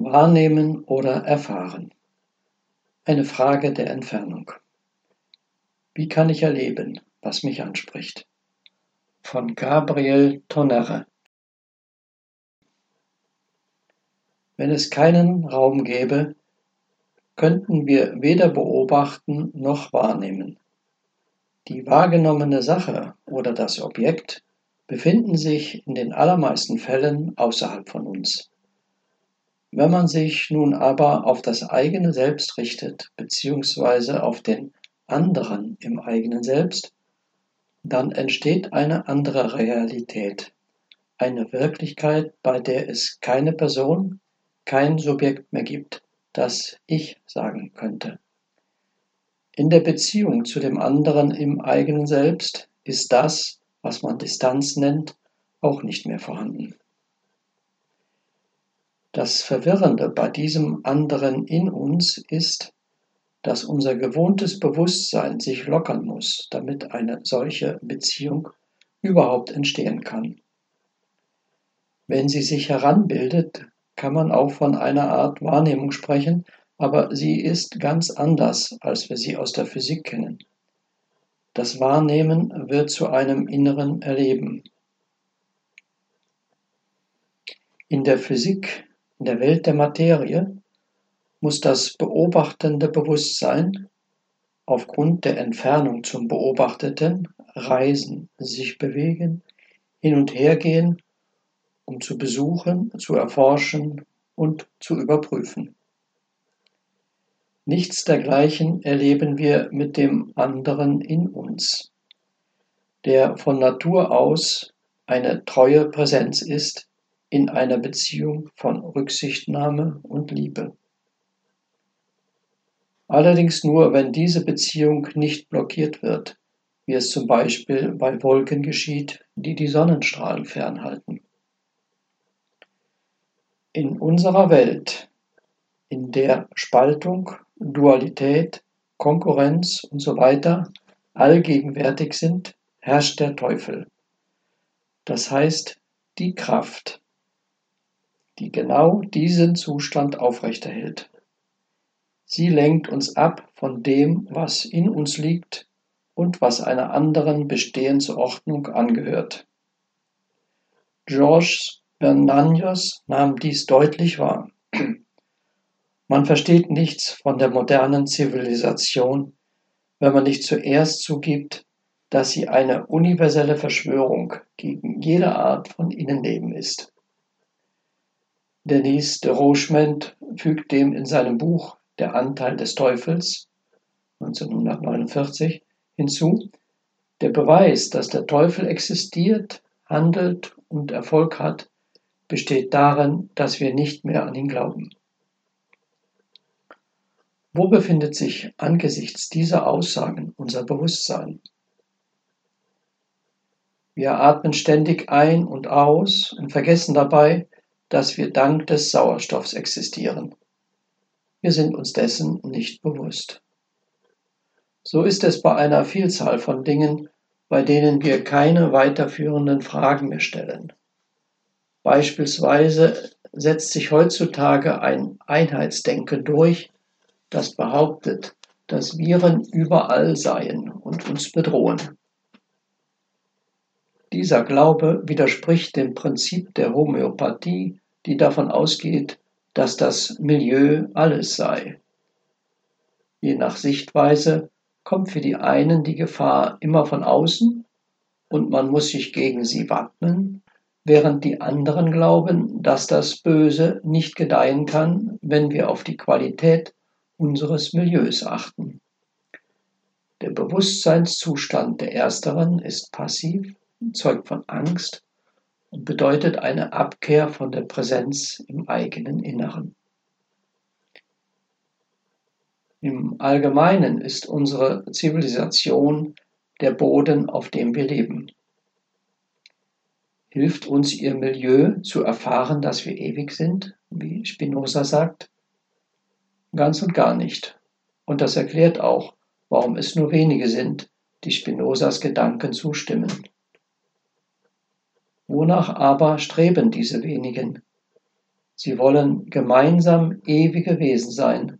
Wahrnehmen oder erfahren? Eine Frage der Entfernung. Wie kann ich erleben, was mich anspricht? Von Gabriel Tonnerre. Wenn es keinen Raum gäbe, könnten wir weder beobachten noch wahrnehmen. Die wahrgenommene Sache oder das Objekt befinden sich in den allermeisten Fällen außerhalb von uns. Wenn man sich nun aber auf das eigene Selbst richtet, beziehungsweise auf den anderen im eigenen Selbst, dann entsteht eine andere Realität, eine Wirklichkeit, bei der es keine Person, kein Subjekt mehr gibt, das ich sagen könnte. In der Beziehung zu dem anderen im eigenen Selbst ist das, was man Distanz nennt, auch nicht mehr vorhanden. Das Verwirrende bei diesem anderen in uns ist, dass unser gewohntes Bewusstsein sich lockern muss, damit eine solche Beziehung überhaupt entstehen kann. Wenn sie sich heranbildet, kann man auch von einer Art Wahrnehmung sprechen, aber sie ist ganz anders, als wir sie aus der Physik kennen. Das Wahrnehmen wird zu einem inneren Erleben. In der Physik, in der Welt der Materie, muss das beobachtende Bewusstsein aufgrund der Entfernung zum Beobachteten reisen, sich bewegen, hin und her gehen, um zu besuchen, zu erforschen und zu überprüfen. Nichts dergleichen erleben wir mit dem anderen in uns, der von Natur aus eine treue Präsenz ist in einer Beziehung von Rücksichtnahme und Liebe. Allerdings nur, wenn diese Beziehung nicht blockiert wird, wie es zum Beispiel bei Wolken geschieht, die die Sonnenstrahlen fernhalten. In unserer Welt, in der Spaltung Dualität, Konkurrenz und so weiter allgegenwärtig sind, herrscht der Teufel. Das heißt, die Kraft, die genau diesen Zustand aufrechterhält. Sie lenkt uns ab von dem, was in uns liegt und was einer anderen Bestehensordnung angehört. Georges Bernanios nahm dies deutlich wahr. Man versteht nichts von der modernen Zivilisation, wenn man nicht zuerst zugibt, dass sie eine universelle Verschwörung gegen jede Art von Innenleben ist. Denis de Rochement fügt dem in seinem Buch Der Anteil des Teufels 1949 hinzu, der Beweis, dass der Teufel existiert, handelt und Erfolg hat, besteht darin, dass wir nicht mehr an ihn glauben. Wo befindet sich angesichts dieser Aussagen unser Bewusstsein? Wir atmen ständig ein und aus und vergessen dabei, dass wir dank des Sauerstoffs existieren. Wir sind uns dessen nicht bewusst. So ist es bei einer Vielzahl von Dingen, bei denen wir keine weiterführenden Fragen mehr stellen. Beispielsweise setzt sich heutzutage ein Einheitsdenken durch, das behauptet, dass Viren überall seien und uns bedrohen. Dieser Glaube widerspricht dem Prinzip der Homöopathie, die davon ausgeht, dass das Milieu alles sei. Je nach Sichtweise kommt für die einen die Gefahr immer von außen und man muss sich gegen sie wappnen, während die anderen glauben, dass das Böse nicht gedeihen kann, wenn wir auf die Qualität unseres Milieus achten. Der Bewusstseinszustand der ersteren ist passiv, zeugt von Angst und bedeutet eine Abkehr von der Präsenz im eigenen Inneren. Im Allgemeinen ist unsere Zivilisation der Boden, auf dem wir leben. Hilft uns ihr Milieu zu erfahren, dass wir ewig sind, wie Spinoza sagt? Ganz und gar nicht. Und das erklärt auch, warum es nur wenige sind, die Spinozas Gedanken zustimmen. Wonach aber streben diese wenigen? Sie wollen gemeinsam ewige Wesen sein,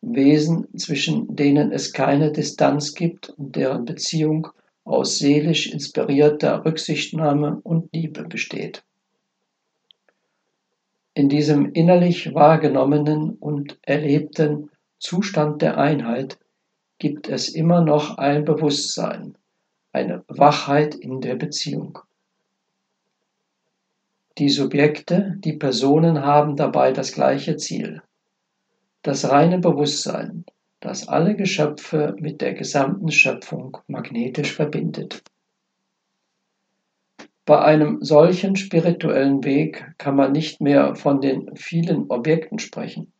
Wesen, zwischen denen es keine Distanz gibt und deren Beziehung aus seelisch inspirierter Rücksichtnahme und Liebe besteht. In diesem innerlich wahrgenommenen und erlebten Zustand der Einheit gibt es immer noch ein Bewusstsein, eine Wachheit in der Beziehung. Die Subjekte, die Personen haben dabei das gleiche Ziel. Das reine Bewusstsein, das alle Geschöpfe mit der gesamten Schöpfung magnetisch verbindet. Bei einem solchen spirituellen Weg kann man nicht mehr von den vielen Objekten sprechen.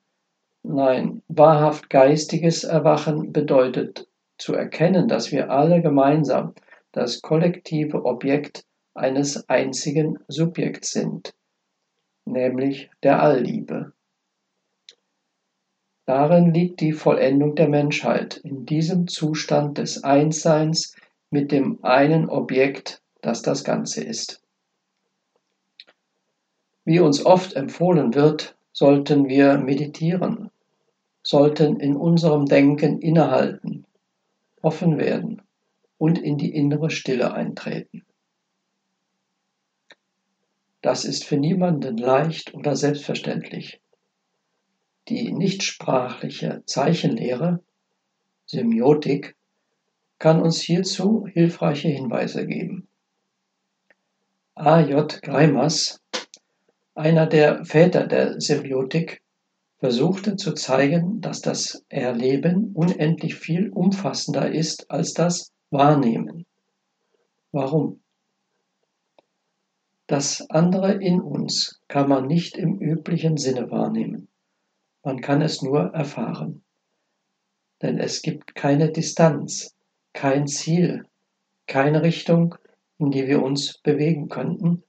Nein, wahrhaft geistiges Erwachen bedeutet zu erkennen, dass wir alle gemeinsam das kollektive Objekt eines einzigen Subjekts sind, nämlich der Allliebe. Darin liegt die Vollendung der Menschheit, in diesem Zustand des Einsseins mit dem einen Objekt, das das Ganze ist. Wie uns oft empfohlen wird, sollten wir meditieren, sollten in unserem Denken innehalten, offen werden und in die innere Stille eintreten. Das ist für niemanden leicht oder selbstverständlich. Die nichtsprachliche Zeichenlehre, Semiotik, kann uns hierzu hilfreiche Hinweise geben. A.J. Greimers, einer der Väter der Semiotik, versuchte zu zeigen, dass das Erleben unendlich viel umfassender ist als das Wahrnehmen. Warum? Das andere in uns kann man nicht im üblichen Sinne wahrnehmen. Man kann es nur erfahren. Denn es gibt keine Distanz, kein Ziel, keine Richtung, in die wir uns bewegen könnten,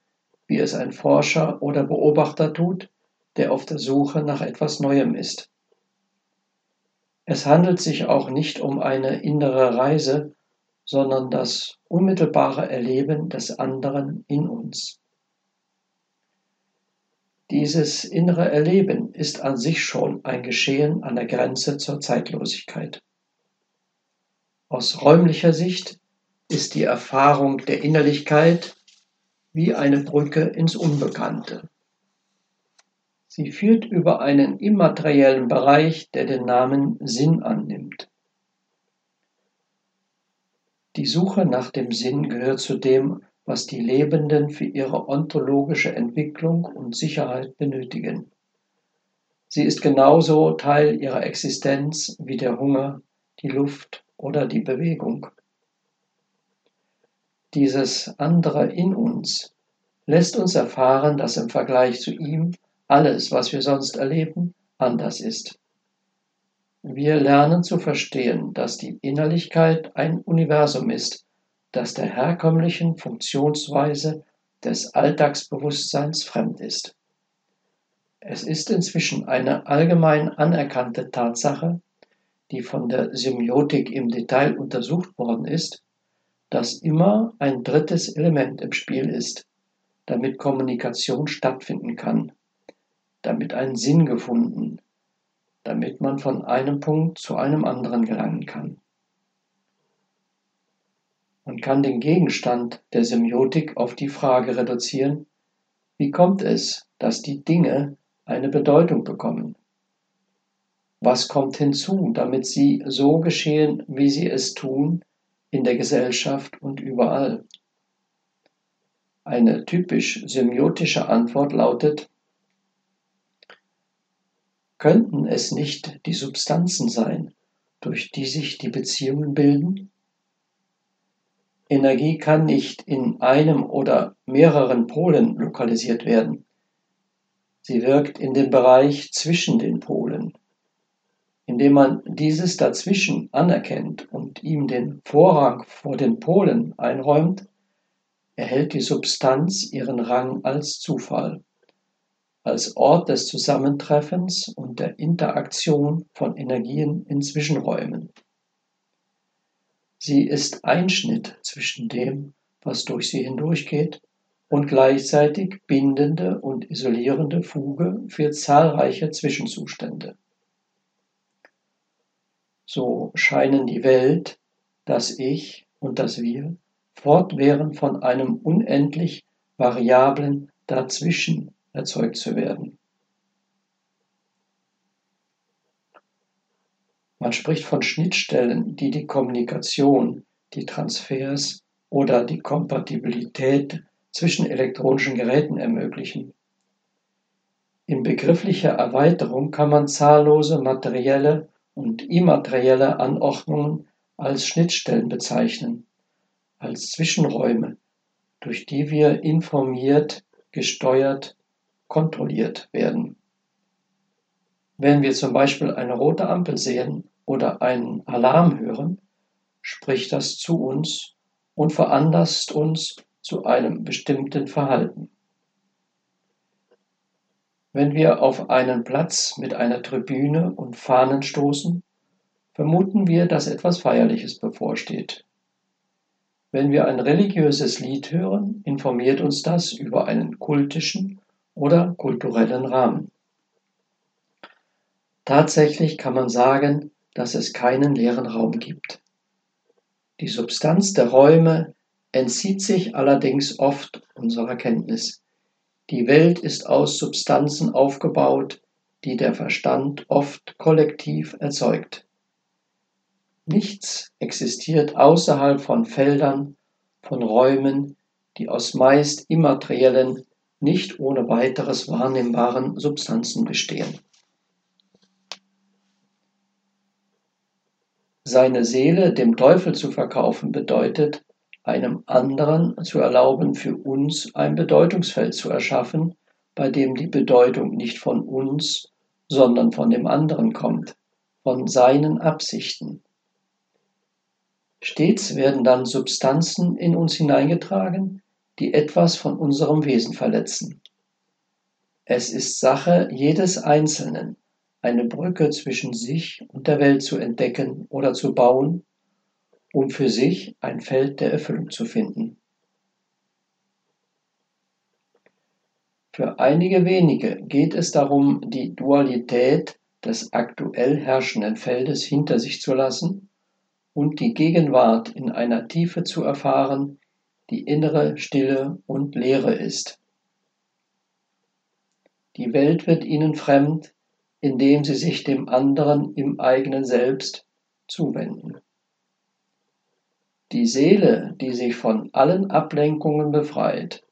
wie es ein Forscher oder Beobachter tut, der auf der Suche nach etwas Neuem ist. Es handelt sich auch nicht um eine innere Reise, sondern das unmittelbare Erleben des anderen in uns. Dieses innere Erleben ist an sich schon ein Geschehen an der Grenze zur Zeitlosigkeit. Aus räumlicher Sicht ist die Erfahrung der Innerlichkeit wie eine Brücke ins Unbekannte. Sie führt über einen immateriellen Bereich, der den Namen Sinn annimmt. Die Suche nach dem Sinn gehört zu dem, was die Lebenden für ihre ontologische Entwicklung und Sicherheit benötigen. Sie ist genauso Teil ihrer Existenz wie der Hunger, die Luft oder die Bewegung. Dieses andere in uns lässt uns erfahren, dass im Vergleich zu ihm alles, was wir sonst erleben, anders ist. Wir lernen zu verstehen, dass die Innerlichkeit ein Universum ist, das der herkömmlichen Funktionsweise des Alltagsbewusstseins fremd ist. Es ist inzwischen eine allgemein anerkannte Tatsache, die von der Semiotik im Detail untersucht worden ist, dass immer ein drittes Element im Spiel ist, damit Kommunikation stattfinden kann, damit ein Sinn gefunden, damit man von einem Punkt zu einem anderen gelangen kann. Man kann den Gegenstand der Semiotik auf die Frage reduzieren, wie kommt es, dass die Dinge eine Bedeutung bekommen? Was kommt hinzu, damit sie so geschehen, wie sie es tun, in der Gesellschaft und überall? Eine typisch semiotische Antwort lautet, Könnten es nicht die Substanzen sein, durch die sich die Beziehungen bilden? Energie kann nicht in einem oder mehreren Polen lokalisiert werden. Sie wirkt in dem Bereich zwischen den Polen. Indem man dieses dazwischen anerkennt und ihm den Vorrang vor den Polen einräumt, erhält die Substanz ihren Rang als Zufall als Ort des Zusammentreffens und der Interaktion von Energien in Zwischenräumen. Sie ist Einschnitt zwischen dem, was durch sie hindurchgeht, und gleichzeitig bindende und isolierende Fuge für zahlreiche Zwischenzustände. So scheinen die Welt, das Ich und das Wir fortwährend von einem unendlich variablen Dazwischen erzeugt zu werden. Spricht von Schnittstellen, die die Kommunikation, die Transfers oder die Kompatibilität zwischen elektronischen Geräten ermöglichen. In begrifflicher Erweiterung kann man zahllose materielle und immaterielle Anordnungen als Schnittstellen bezeichnen, als Zwischenräume, durch die wir informiert, gesteuert, kontrolliert werden. Wenn wir zum Beispiel eine rote Ampel sehen oder einen Alarm hören, spricht das zu uns und veranlasst uns zu einem bestimmten Verhalten. Wenn wir auf einen Platz mit einer Tribüne und Fahnen stoßen, vermuten wir, dass etwas Feierliches bevorsteht. Wenn wir ein religiöses Lied hören, informiert uns das über einen kultischen oder kulturellen Rahmen. Tatsächlich kann man sagen, dass es keinen leeren Raum gibt. Die Substanz der Räume entzieht sich allerdings oft unserer Kenntnis. Die Welt ist aus Substanzen aufgebaut, die der Verstand oft kollektiv erzeugt. Nichts existiert außerhalb von Feldern, von Räumen, die aus meist immateriellen, nicht ohne weiteres wahrnehmbaren Substanzen bestehen. Seine Seele dem Teufel zu verkaufen bedeutet, einem anderen zu erlauben, für uns ein Bedeutungsfeld zu erschaffen, bei dem die Bedeutung nicht von uns, sondern von dem anderen kommt, von seinen Absichten. Stets werden dann Substanzen in uns hineingetragen, die etwas von unserem Wesen verletzen. Es ist Sache jedes Einzelnen, eine Brücke zwischen sich und der Welt zu entdecken oder zu bauen, um für sich ein Feld der Erfüllung zu finden. Für einige wenige geht es darum, die Dualität des aktuell herrschenden Feldes hinter sich zu lassen und die Gegenwart in einer Tiefe zu erfahren, die innere Stille und Leere ist. Die Welt wird ihnen fremd, indem sie sich dem anderen im eigenen Selbst zuwenden. Die Seele, die sich von allen Ablenkungen befreit,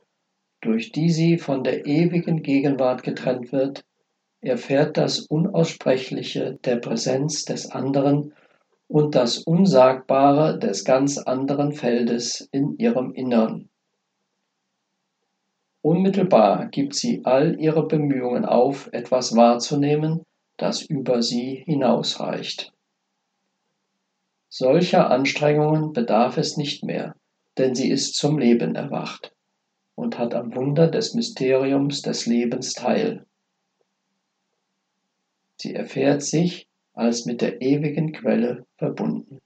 durch die sie von der ewigen Gegenwart getrennt wird, erfährt das Unaussprechliche der Präsenz des anderen und das Unsagbare des ganz anderen Feldes in ihrem Innern. Unmittelbar gibt sie all ihre Bemühungen auf, etwas wahrzunehmen, das über sie hinausreicht. Solcher Anstrengungen bedarf es nicht mehr, denn sie ist zum Leben erwacht und hat am Wunder des Mysteriums des Lebens teil. Sie erfährt sich als mit der ewigen Quelle verbunden.